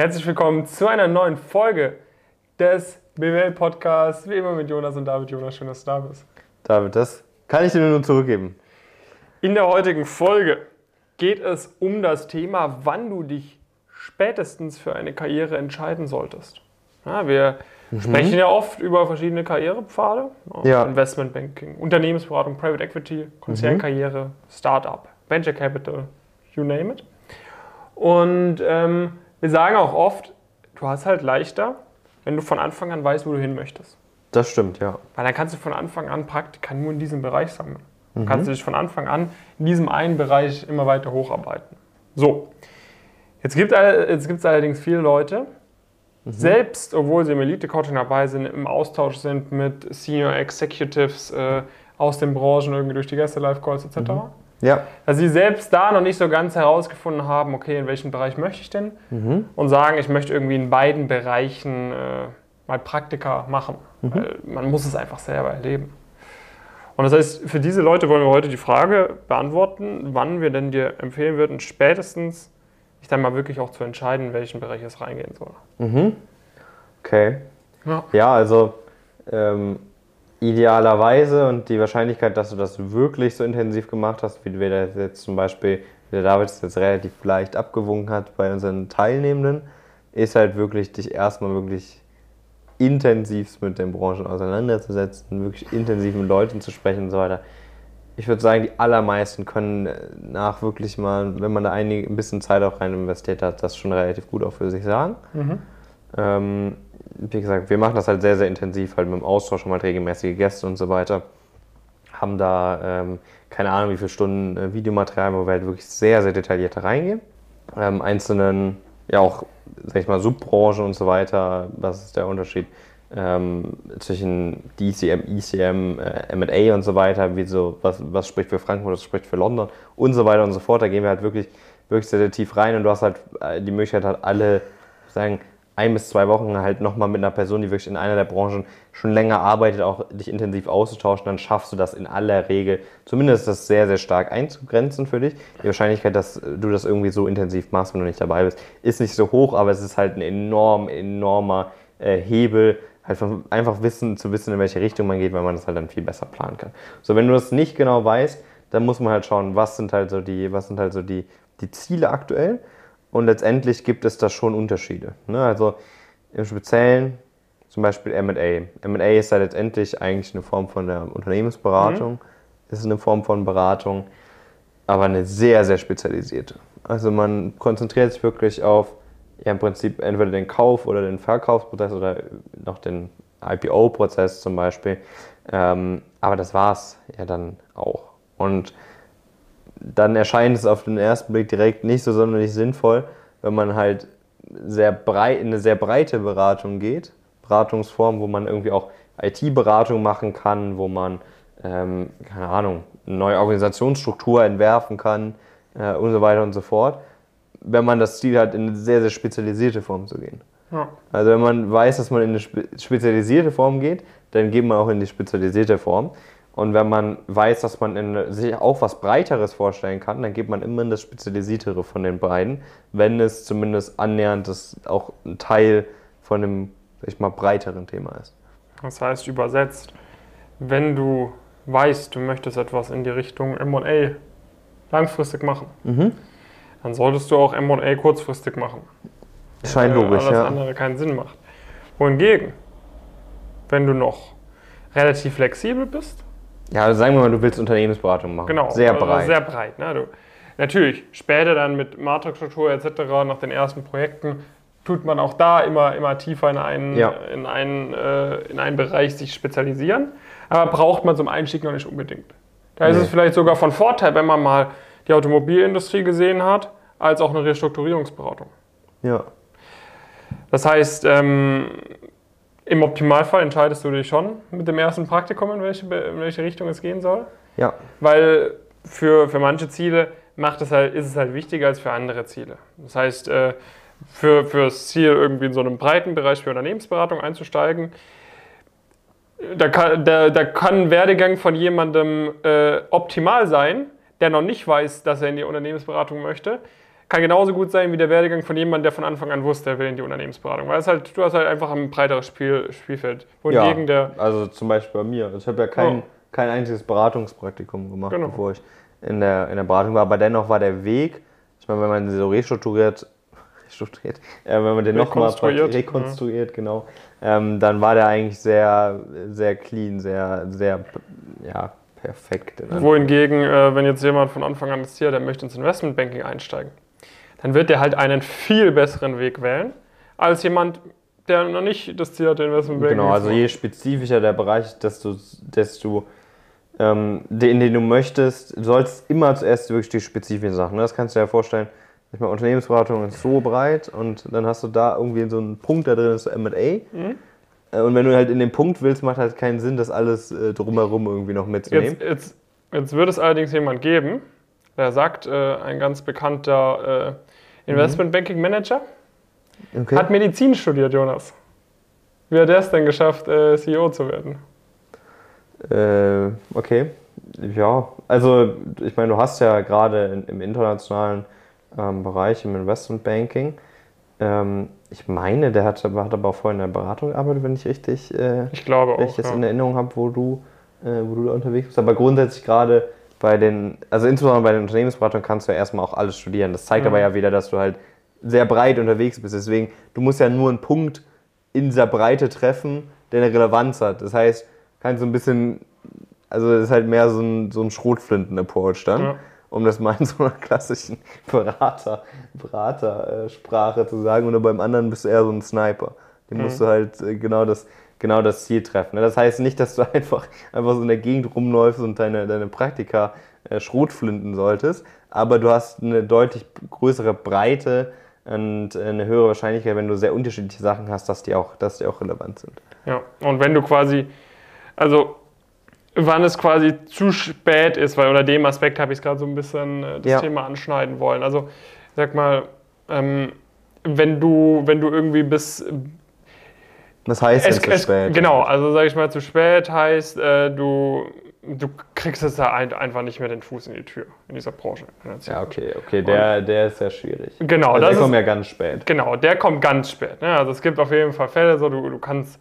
Herzlich willkommen zu einer neuen Folge des BWL-Podcasts. Wie immer mit Jonas und David. Jonas, schön, dass du da bist. David, das kann ich dir nur zurückgeben. In der heutigen Folge geht es um das Thema, wann du dich spätestens für eine Karriere entscheiden solltest. Ja, wir mhm. sprechen ja oft über verschiedene Karrierepfade. Ja. Investmentbanking, Unternehmensberatung, Private Equity, Konzernkarriere, mhm. Startup, Venture Capital, you name it. Und ähm, wir sagen auch oft, du hast halt leichter, wenn du von Anfang an weißt, wo du hin möchtest. Das stimmt, ja. Weil dann kannst du von Anfang an Praktika nur in diesem Bereich sammeln. Mhm. Kannst du dich von Anfang an in diesem einen Bereich immer weiter hocharbeiten. So, jetzt gibt es allerdings viele Leute, mhm. selbst obwohl sie im Elite-Coaching dabei sind, im Austausch sind mit Senior Executives äh, aus den Branchen, irgendwie durch die Gäste-Live-Calls etc., mhm. Ja. Dass sie selbst da noch nicht so ganz herausgefunden haben, okay, in welchem Bereich möchte ich denn? Mhm. Und sagen, ich möchte irgendwie in beiden Bereichen äh, mal Praktika machen. Mhm. Weil man muss es einfach selber erleben. Und das heißt, für diese Leute wollen wir heute die Frage beantworten, wann wir denn dir empfehlen würden, spätestens sich dann mal wirklich auch zu entscheiden, in welchen Bereich es reingehen soll. Mhm. Okay. Ja, ja also ähm, idealerweise und die Wahrscheinlichkeit, dass du das wirklich so intensiv gemacht hast, wie wir das jetzt zum Beispiel, wie der David es jetzt relativ leicht abgewogen hat bei unseren Teilnehmenden, ist halt wirklich, dich erstmal wirklich intensiv mit den Branchen auseinanderzusetzen, wirklich intensiv mit Leuten zu sprechen und so weiter. Ich würde sagen, die allermeisten können nach wirklich mal, wenn man da ein bisschen Zeit auch rein investiert hat, das schon relativ gut auch für sich sagen. Mhm. Ähm, wie gesagt, wir machen das halt sehr, sehr intensiv, halt mit dem Austausch und halt regelmäßige Gäste und so weiter. Haben da ähm, keine Ahnung, wie viele Stunden äh, Videomaterial, wo wir halt wirklich sehr, sehr detailliert reingehen. Ähm, einzelnen, ja auch, sag ich mal, Subbranchen und so weiter. Was ist der Unterschied ähm, zwischen DCM, ECM, äh, MA und so weiter? Wie so, was, was spricht für Frankfurt, was spricht für London und so weiter und so fort. Da gehen wir halt wirklich, wirklich sehr, sehr tief rein und du hast halt äh, die Möglichkeit, halt alle, sagen, ein bis zwei Wochen halt nochmal mit einer Person, die wirklich in einer der Branchen schon länger arbeitet, auch dich intensiv auszutauschen, dann schaffst du das in aller Regel, zumindest das sehr, sehr stark einzugrenzen für dich. Die Wahrscheinlichkeit, dass du das irgendwie so intensiv machst, wenn du nicht dabei bist, ist nicht so hoch, aber es ist halt ein enorm, enormer äh, Hebel, halt von, einfach wissen, zu wissen, in welche Richtung man geht, weil man das halt dann viel besser planen kann. So, wenn du das nicht genau weißt, dann muss man halt schauen, was sind halt so die, was sind halt so die, die Ziele aktuell und letztendlich gibt es da schon Unterschiede. Ne? Also im Speziellen zum Beispiel MA. MA ist ja letztendlich eigentlich eine Form von der Unternehmensberatung, mhm. ist eine Form von Beratung, aber eine sehr, sehr spezialisierte. Also man konzentriert sich wirklich auf ja, im Prinzip entweder den Kauf oder den Verkaufsprozess oder noch den IPO-Prozess zum Beispiel. Ähm, aber das war es ja dann auch. Und dann erscheint es auf den ersten Blick direkt nicht so sonderlich sinnvoll, wenn man halt sehr breit, in eine sehr breite Beratung geht. Beratungsform, wo man irgendwie auch IT-Beratung machen kann, wo man, ähm, keine Ahnung, eine neue Organisationsstruktur entwerfen kann äh, und so weiter und so fort. Wenn man das Ziel hat, in eine sehr, sehr spezialisierte Form zu gehen. Ja. Also wenn man weiß, dass man in eine spezialisierte Form geht, dann geht man auch in die spezialisierte Form. Und wenn man weiß, dass man in, sich auch was Breiteres vorstellen kann, dann geht man immer in das Spezialisiertere von den beiden, wenn es zumindest annähernd das auch ein Teil von einem, sag ich mal, breiteren Thema ist. Das heißt übersetzt, wenn du weißt, du möchtest etwas in die Richtung MA langfristig machen, mhm. dann solltest du auch MA kurzfristig machen. Scheint logisch, alles ja. andere keinen Sinn macht. Wohingegen, wenn du noch relativ flexibel bist, ja, also sagen wir mal, du willst Unternehmensberatung machen. Genau. Sehr also breit. Sehr breit. Ne? Du, natürlich, später dann mit Matrixstruktur etc., nach den ersten Projekten, tut man auch da immer, immer tiefer in einen, ja. in, einen, äh, in einen Bereich sich spezialisieren. Aber braucht man zum Einstieg noch nicht unbedingt. Da nee. ist es vielleicht sogar von Vorteil, wenn man mal die Automobilindustrie gesehen hat, als auch eine Restrukturierungsberatung. Ja. Das heißt, ähm, im Optimalfall entscheidest du dich schon mit dem ersten Praktikum, in welche, in welche Richtung es gehen soll. Ja. Weil für, für manche Ziele macht es halt, ist es halt wichtiger als für andere Ziele. Das heißt, äh, für, für das Ziel, irgendwie in so einem breiten Bereich für Unternehmensberatung einzusteigen, da kann, da, da kann ein Werdegang von jemandem äh, optimal sein, der noch nicht weiß, dass er in die Unternehmensberatung möchte, kann genauso gut sein wie der Werdegang von jemandem, der von Anfang an wusste, er will in die Unternehmensberatung. Weil es halt, du hast halt einfach ein breiteres Spiel, Spielfeld. Wohingegen ja, der. Also zum Beispiel bei mir. Ich habe ja kein, oh. kein einziges Beratungspraktikum gemacht, genau. bevor ich in der, in der Beratung war. Aber dennoch war der Weg, ich meine, wenn man so restrukturiert, restrukturiert äh, wenn man den nochmal rekonstruiert, ja. genau, ähm, dann war der eigentlich sehr, sehr clean, sehr, sehr, ja, perfekt. Wohingegen, äh, wenn jetzt jemand von Anfang an ist hier, der möchte ins Investmentbanking einsteigen, dann wird der halt einen viel besseren Weg wählen, als jemand, der noch nicht das Ziel hat, Investmentbanking Genau, also je spezifischer der Bereich, desto, desto ähm, in den du möchtest, du sollst immer zuerst wirklich die spezifischen Sachen. Ne? Das kannst du dir ja vorstellen. Ich meine, Unternehmensberatung ist so breit und dann hast du da irgendwie so einen Punkt da drin, ist so MA. Mhm. Äh, und wenn du halt in den Punkt willst, macht halt keinen Sinn, das alles äh, drumherum irgendwie noch mitzunehmen. Jetzt, jetzt, jetzt wird es allerdings jemand geben, der sagt, äh, ein ganz bekannter äh, Investment Manager, okay. hat Medizin studiert, Jonas. Wie hat er es denn geschafft, äh, CEO zu werden? Äh, okay. Ja, also ich meine, du hast ja gerade im internationalen ähm, Bereich, im Investmentbanking, ähm, ich meine, der hat, hat aber auch vorher in der Beratung gearbeitet, wenn ich richtig, äh, ich glaube auch, ich das ja. in Erinnerung habe, wo du, äh, wo du da unterwegs bist. Aber grundsätzlich gerade bei den, also insbesondere bei den Unternehmensberatungen kannst du ja erstmal auch alles studieren. Das zeigt mhm. aber ja wieder, dass du halt sehr breit unterwegs bist. Deswegen, du musst ja nur einen Punkt in dieser Breite treffen, der eine Relevanz hat. Das heißt, kannst du ein bisschen, also das ist halt mehr so ein, so ein Schrotflinten-Approach dann. Ja um das mal in so einer klassischen Berater, Beratersprache zu sagen. Oder beim anderen bist du eher so ein Sniper. Den mhm. musst du halt äh, genau das, genau das Ziel treffen. Ne? Das heißt nicht, dass du einfach, einfach so in der Gegend rumläufst und deine, deine Praktika äh, Schrotflinten solltest, aber du hast eine deutlich größere Breite und eine höhere Wahrscheinlichkeit, wenn du sehr unterschiedliche Sachen hast, dass die auch, dass die auch relevant sind. Ja, und wenn du quasi, also wann es quasi zu spät ist, weil unter dem Aspekt habe ich es gerade so ein bisschen äh, das ja. Thema anschneiden wollen. Also sag mal, ähm, wenn du, wenn du irgendwie bis was heißt es, zu spät? Genau, also sage ich mal, zu spät heißt, äh, du, du kriegst es da ein, einfach nicht mehr den Fuß in die Tür in dieser Branche. Ja, okay, okay, der, der ist sehr schwierig. Genau, also der kommt ja ganz spät. Genau, der kommt ganz spät. Ne? Also es gibt auf jeden Fall Fälle, so du, du kannst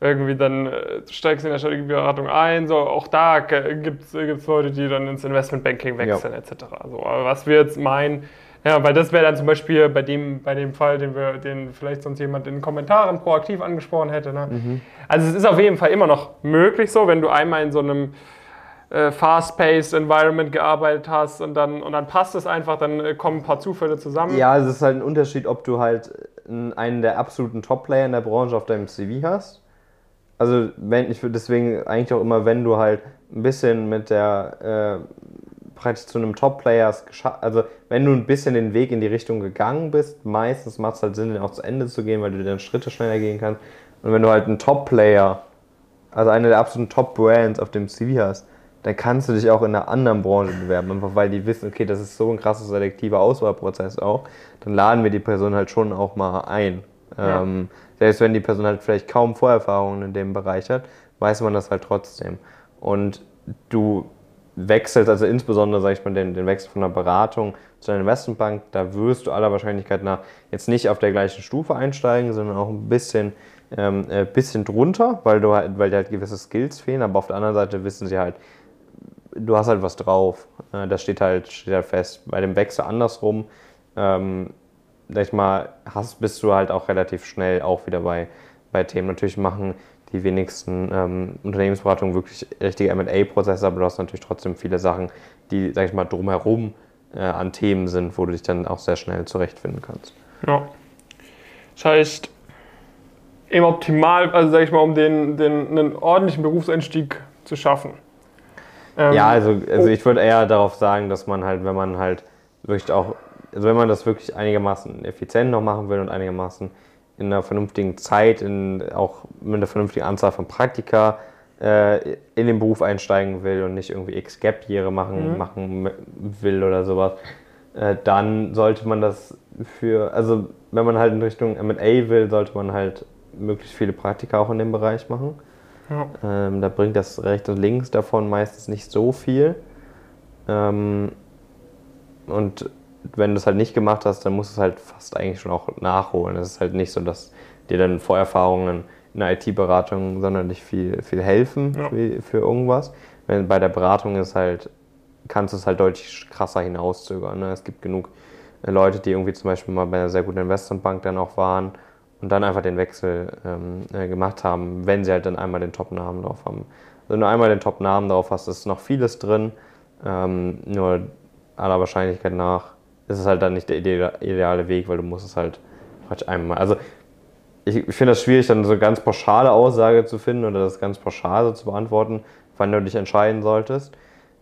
irgendwie dann äh, steigst in der Strategieberatung ein, so auch da gibt es Leute, die dann ins Investmentbanking wechseln ja. etc. Also, was wir jetzt meinen, ja, weil das wäre dann zum Beispiel bei dem, bei dem Fall, den wir, den vielleicht sonst jemand in den Kommentaren proaktiv angesprochen hätte. Ne? Mhm. Also es ist auf jeden Fall immer noch möglich so, wenn du einmal in so einem äh, fast-paced Environment gearbeitet hast und dann, und dann passt es einfach, dann äh, kommen ein paar Zufälle zusammen. Ja, es ist halt ein Unterschied, ob du halt einen der absoluten Top-Player in der Branche auf deinem CV hast also wenn ich deswegen eigentlich auch immer, wenn du halt ein bisschen mit der äh, praktisch zu einem Top-Player also wenn du ein bisschen den Weg in die Richtung gegangen bist, meistens macht es halt Sinn, den auch zu Ende zu gehen, weil du dann Schritte schneller gehen kannst. Und wenn du halt einen Top-Player, also eine der absoluten Top-Brands auf dem CV hast, dann kannst du dich auch in einer anderen Branche bewerben, einfach weil die wissen, okay, das ist so ein krasser selektiver Auswahlprozess auch, dann laden wir die Person halt schon auch mal ein. Ja. Ähm, selbst wenn die Person halt vielleicht kaum Vorerfahrungen in dem Bereich hat, weiß man das halt trotzdem. Und du wechselst, also insbesondere, sage ich mal, den, den Wechsel von einer Beratung zu einer Investmentbank, da wirst du aller Wahrscheinlichkeit nach jetzt nicht auf der gleichen Stufe einsteigen, sondern auch ein bisschen, ähm, äh, bisschen drunter, weil, du halt, weil dir halt gewisse Skills fehlen, aber auf der anderen Seite wissen sie halt, du hast halt was drauf. Äh, das steht halt, steht halt fest. Bei dem Wechsel andersrum ähm, sag ich mal, hast, bist du halt auch relativ schnell auch wieder bei, bei Themen. Natürlich machen die wenigsten ähm, Unternehmensberatungen wirklich richtige MA-Prozesse, aber du hast natürlich trotzdem viele Sachen, die, sag ich mal, drumherum äh, an Themen sind, wo du dich dann auch sehr schnell zurechtfinden kannst. Ja. Das heißt, im Optimal, also sag ich mal, um den, den, einen ordentlichen Berufseinstieg zu schaffen. Ähm, ja, also, also oh. ich würde eher darauf sagen, dass man halt, wenn man halt wirklich auch also wenn man das wirklich einigermaßen effizient noch machen will und einigermaßen in einer vernünftigen Zeit, in, auch mit einer vernünftigen Anzahl von Praktika äh, in den Beruf einsteigen will und nicht irgendwie X-Gap-Jahre machen, mhm. machen will oder sowas, äh, dann sollte man das für, also wenn man halt in Richtung M&A will, sollte man halt möglichst viele Praktika auch in dem Bereich machen. Ja. Ähm, da bringt das rechts und links davon meistens nicht so viel. Ähm, und wenn du es halt nicht gemacht hast, dann musst du es halt fast eigentlich schon auch nachholen. Es ist halt nicht so, dass dir dann Vorerfahrungen in der IT-Beratung sonderlich viel, viel helfen ja. für, für, irgendwas. Wenn, bei der Beratung ist halt, kannst du es halt deutlich krasser hinauszögern. Ne? Es gibt genug äh, Leute, die irgendwie zum Beispiel mal bei einer sehr guten Investmentbank dann auch waren und dann einfach den Wechsel ähm, äh, gemacht haben, wenn sie halt dann einmal den Top-Namen drauf haben. Also wenn du einmal den Top-Namen drauf hast, ist noch vieles drin, ähm, nur aller Wahrscheinlichkeit nach ist es halt dann nicht der ideale Weg, weil du musst es halt einmal. Also ich, finde das schwierig, dann so eine ganz pauschale Aussage zu finden oder das ganz pauschal so zu beantworten, wann du dich entscheiden solltest.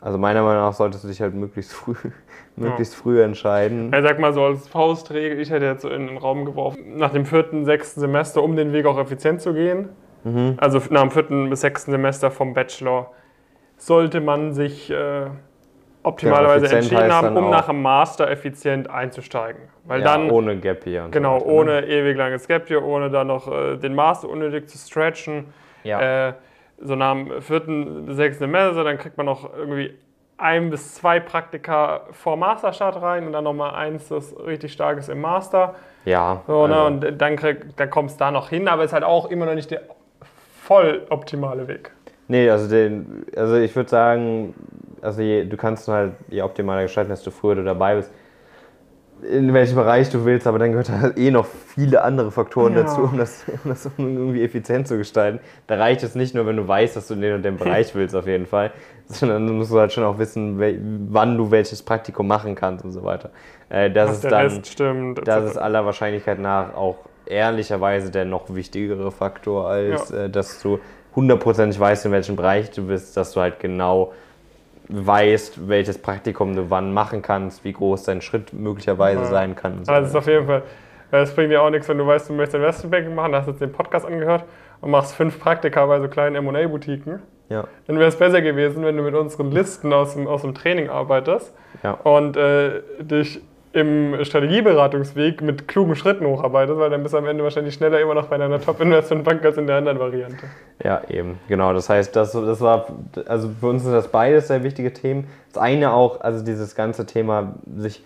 Also meiner Meinung nach solltest du dich halt möglichst früh, möglichst ja. früh entscheiden. Ich sag mal so als Faustregel, ich hätte jetzt so in den Raum geworfen, nach dem vierten, sechsten Semester, um den Weg auch effizient zu gehen, mhm. also nach dem vierten bis sechsten Semester vom Bachelor, sollte man sich äh, optimalerweise ja, entschieden haben, um nach dem Master effizient einzusteigen. Weil ja, dann, ohne Gap Year. Genau, so ohne ne? ewig langes Gap Year, ohne dann noch äh, den Master unnötig zu stretchen. Ja. Äh, so nach dem vierten, sechsten Semester, dann kriegt man noch irgendwie ein bis zwei Praktika vor Masterstart rein und dann nochmal eins, das richtig stark ist im Master. Ja. So, ne, also. Und dann, dann kommt es da noch hin, aber es ist halt auch immer noch nicht der voll optimale Weg. Nee, also, den, also ich würde sagen, also je, du kannst halt je optimaler gestalten, desto früher du dabei bist in welchem Bereich du willst, aber dann gehört da eh noch viele andere Faktoren ja. dazu, um das, um das irgendwie effizient zu gestalten. Da reicht es nicht nur, wenn du weißt, dass du in den und den Bereich willst, auf jeden Fall, sondern du musst halt schon auch wissen, wann du welches Praktikum machen kannst und so weiter. Äh, das ist dann, stimmt, das ist aller Wahrscheinlichkeit nach auch ehrlicherweise der noch wichtigere Faktor, als ja. äh, dass du hundertprozentig weißt, in welchem Bereich du bist, dass du halt genau weißt, welches Praktikum du wann machen kannst, wie groß dein Schritt möglicherweise ja. sein kann. So. Also ist auf jeden Fall, es bringt dir auch nichts, wenn du weißt, du möchtest Investmentbanking machen, hast jetzt den Podcast angehört und machst fünf Praktika bei so kleinen M&A-Boutiquen. Ja. Dann wäre es besser gewesen, wenn du mit unseren Listen aus dem, aus dem Training arbeitest ja. und äh, dich im Strategieberatungsweg mit klugen Schritten hocharbeitest, weil dann bist du am Ende wahrscheinlich schneller immer noch bei deiner Top-Investment-Bank als in der anderen Variante. Ja, eben, genau. Das heißt, das, das war, also für uns sind das beides sehr wichtige Themen. Das eine auch, also dieses ganze Thema, sich,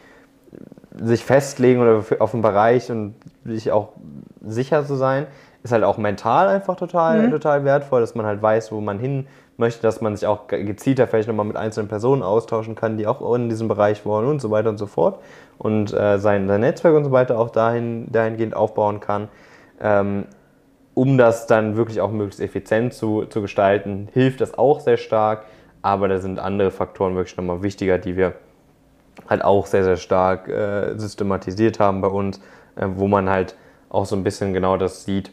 sich festlegen oder auf einen Bereich und sich auch sicher zu sein, ist halt auch mental einfach total, mhm. total wertvoll, dass man halt weiß, wo man hin möchte, dass man sich auch gezielter vielleicht nochmal mit einzelnen Personen austauschen kann, die auch in diesem Bereich wollen und so weiter und so fort. Und äh, sein, sein Netzwerk und so weiter auch dahin, dahingehend aufbauen kann. Ähm, um das dann wirklich auch möglichst effizient zu, zu gestalten, hilft das auch sehr stark. Aber da sind andere Faktoren wirklich nochmal wichtiger, die wir halt auch sehr, sehr stark äh, systematisiert haben bei uns, äh, wo man halt auch so ein bisschen genau das sieht,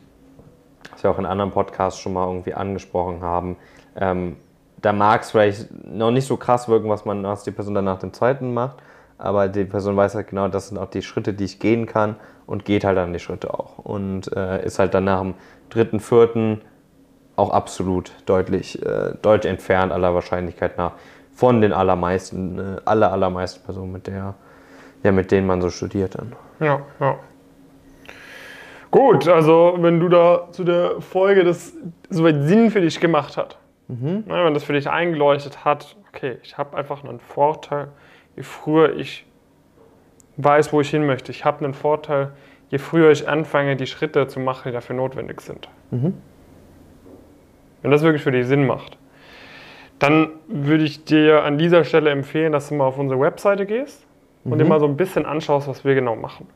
was wir auch in anderen Podcasts schon mal irgendwie angesprochen haben. Ähm, da mag es vielleicht noch nicht so krass wirken, was man was die Person dann nach dem zweiten macht, aber die Person weiß halt genau, das sind auch die Schritte, die ich gehen kann und geht halt dann die Schritte auch und äh, ist halt dann nach dem dritten, vierten auch absolut deutlich, äh, deutlich entfernt aller Wahrscheinlichkeit nach von den allermeisten, äh, aller, allermeisten Personen, mit der, ja, mit denen man so studiert dann. Ja, ja. Gut, also wenn du da zu der Folge das soweit Sinn für dich gemacht hat, Mhm. Ja, wenn das für dich eingeleuchtet hat, okay, ich habe einfach einen Vorteil, je früher ich weiß, wo ich hin möchte. Ich habe einen Vorteil, je früher ich anfange, die Schritte zu machen, die dafür notwendig sind. Mhm. Wenn das wirklich für dich Sinn macht, dann würde ich dir an dieser Stelle empfehlen, dass du mal auf unsere Webseite gehst und mhm. dir mal so ein bisschen anschaust, was wir genau machen.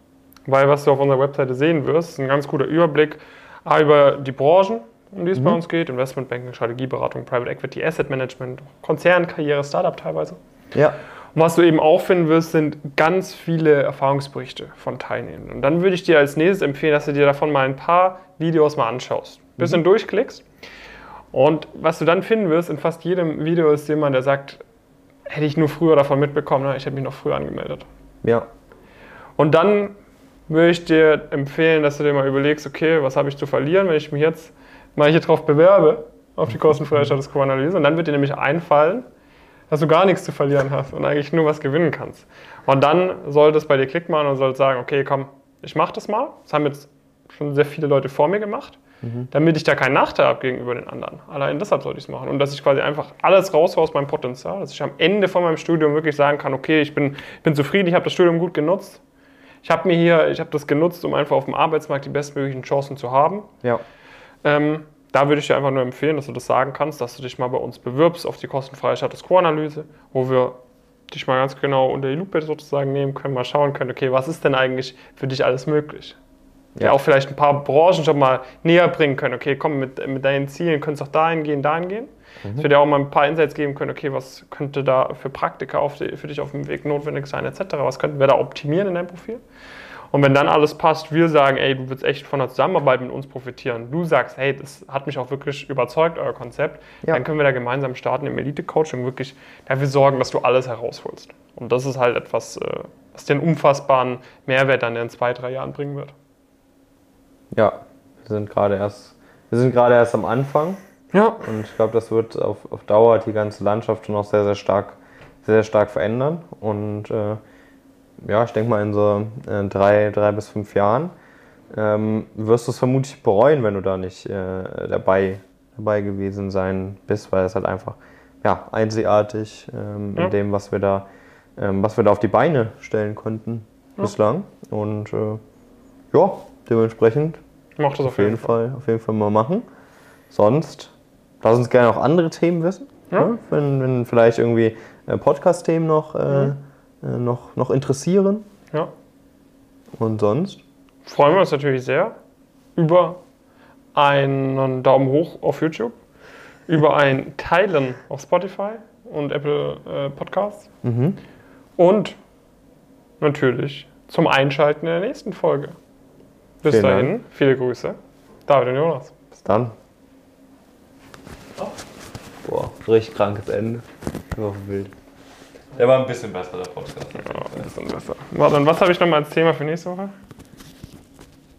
Weil was du auf unserer Webseite sehen wirst, ist ein ganz guter Überblick über die Branchen, um die es mhm. bei uns geht. Investmentbanking, Strategieberatung, Private Equity, Asset Management, Konzernkarriere, Startup teilweise. Ja. Und was du eben auch finden wirst, sind ganz viele Erfahrungsberichte von Teilnehmern. Und dann würde ich dir als nächstes empfehlen, dass du dir davon mal ein paar Videos mal anschaust. Ein bisschen mhm. durchklickst. Und was du dann finden wirst, in fast jedem Video ist jemand, der sagt, hätte ich nur früher davon mitbekommen, ne? ich hätte mich noch früher angemeldet. Ja. Und dann würde ich dir empfehlen, dass du dir mal überlegst, okay, was habe ich zu verlieren, wenn ich mich jetzt mal hier drauf bewerbe, auf die kostenfreie Status Quo-Analyse. Und dann wird dir nämlich einfallen, dass du gar nichts zu verlieren hast und eigentlich nur was gewinnen kannst. Und dann sollte es bei dir Klick machen und solltest sagen, okay, komm, ich mach das mal. Das haben jetzt schon sehr viele Leute vor mir gemacht, mhm. damit ich da keinen Nachteil habe gegenüber den anderen. Allein deshalb sollte ich es machen. Und dass ich quasi einfach alles raushaue aus meinem Potenzial, dass ich am Ende von meinem Studium wirklich sagen kann, okay, ich bin, bin zufrieden, ich habe das Studium gut genutzt. Ich habe mir hier, ich habe das genutzt, um einfach auf dem Arbeitsmarkt die bestmöglichen Chancen zu haben. Ja. Ähm, da würde ich dir einfach nur empfehlen, dass du das sagen kannst, dass du dich mal bei uns bewirbst auf die kostenfreie Status Quo-Analyse, wo wir dich mal ganz genau unter die Lupe sozusagen nehmen können, mal schauen können, okay, was ist denn eigentlich für dich alles möglich? Ja. auch vielleicht ein paar Branchen schon mal näher bringen können. Okay, komm, mit, mit deinen Zielen könntest du auch dahin gehen, dahin gehen. Mhm. Ich würde dir auch mal ein paar Insights geben können, okay, was könnte da für Praktika die, für dich auf dem Weg notwendig sein, etc. Was könnten wir da optimieren in deinem Profil? Und wenn dann alles passt, wir sagen, ey, du willst echt von der Zusammenarbeit mit uns profitieren, du sagst, hey, das hat mich auch wirklich überzeugt, euer Konzept, ja. dann können wir da gemeinsam starten im Elite-Coaching, wirklich dafür sorgen, dass du alles herausholst. Und das ist halt etwas, äh, was einen unfassbaren Mehrwert dann in zwei, drei Jahren bringen wird. Ja, wir sind gerade erst, wir sind gerade erst am Anfang. Ja. Und ich glaube, das wird auf, auf Dauer die ganze Landschaft schon auch sehr, sehr stark, sehr, sehr stark verändern. Und äh, ja, ich denke mal in so äh, drei, drei bis fünf Jahren ähm, wirst du es vermutlich bereuen, wenn du da nicht äh, dabei, dabei gewesen sein bist, weil es halt einfach ja, einzigartig ähm, ja. in dem, was wir da, ähm, was wir da auf die Beine stellen konnten ja. bislang. Und äh, ja, dementsprechend Mach das auf, jeden Fall. Fall. Auf jeden Fall mal machen. Sonst lass uns gerne auch andere Themen wissen. Ja. Ne? Wenn, wenn vielleicht irgendwie äh, Podcast-Themen noch äh, mhm noch, noch interessieren. Ja. Und sonst? Freuen wir uns natürlich sehr über einen Daumen hoch auf YouTube, über ein Teilen auf Spotify und Apple äh, Podcasts mhm. und natürlich zum Einschalten in der nächsten Folge. Bis Vielen dahin, Dank. viele Grüße. David und Jonas. Bis dann. Oh. Boah, richtig krankes Ende. Oh, wild. Der war ein bisschen besser, der Podcast. Ja, ein bisschen besser. Warte, und was habe ich nochmal als Thema für nächste Woche?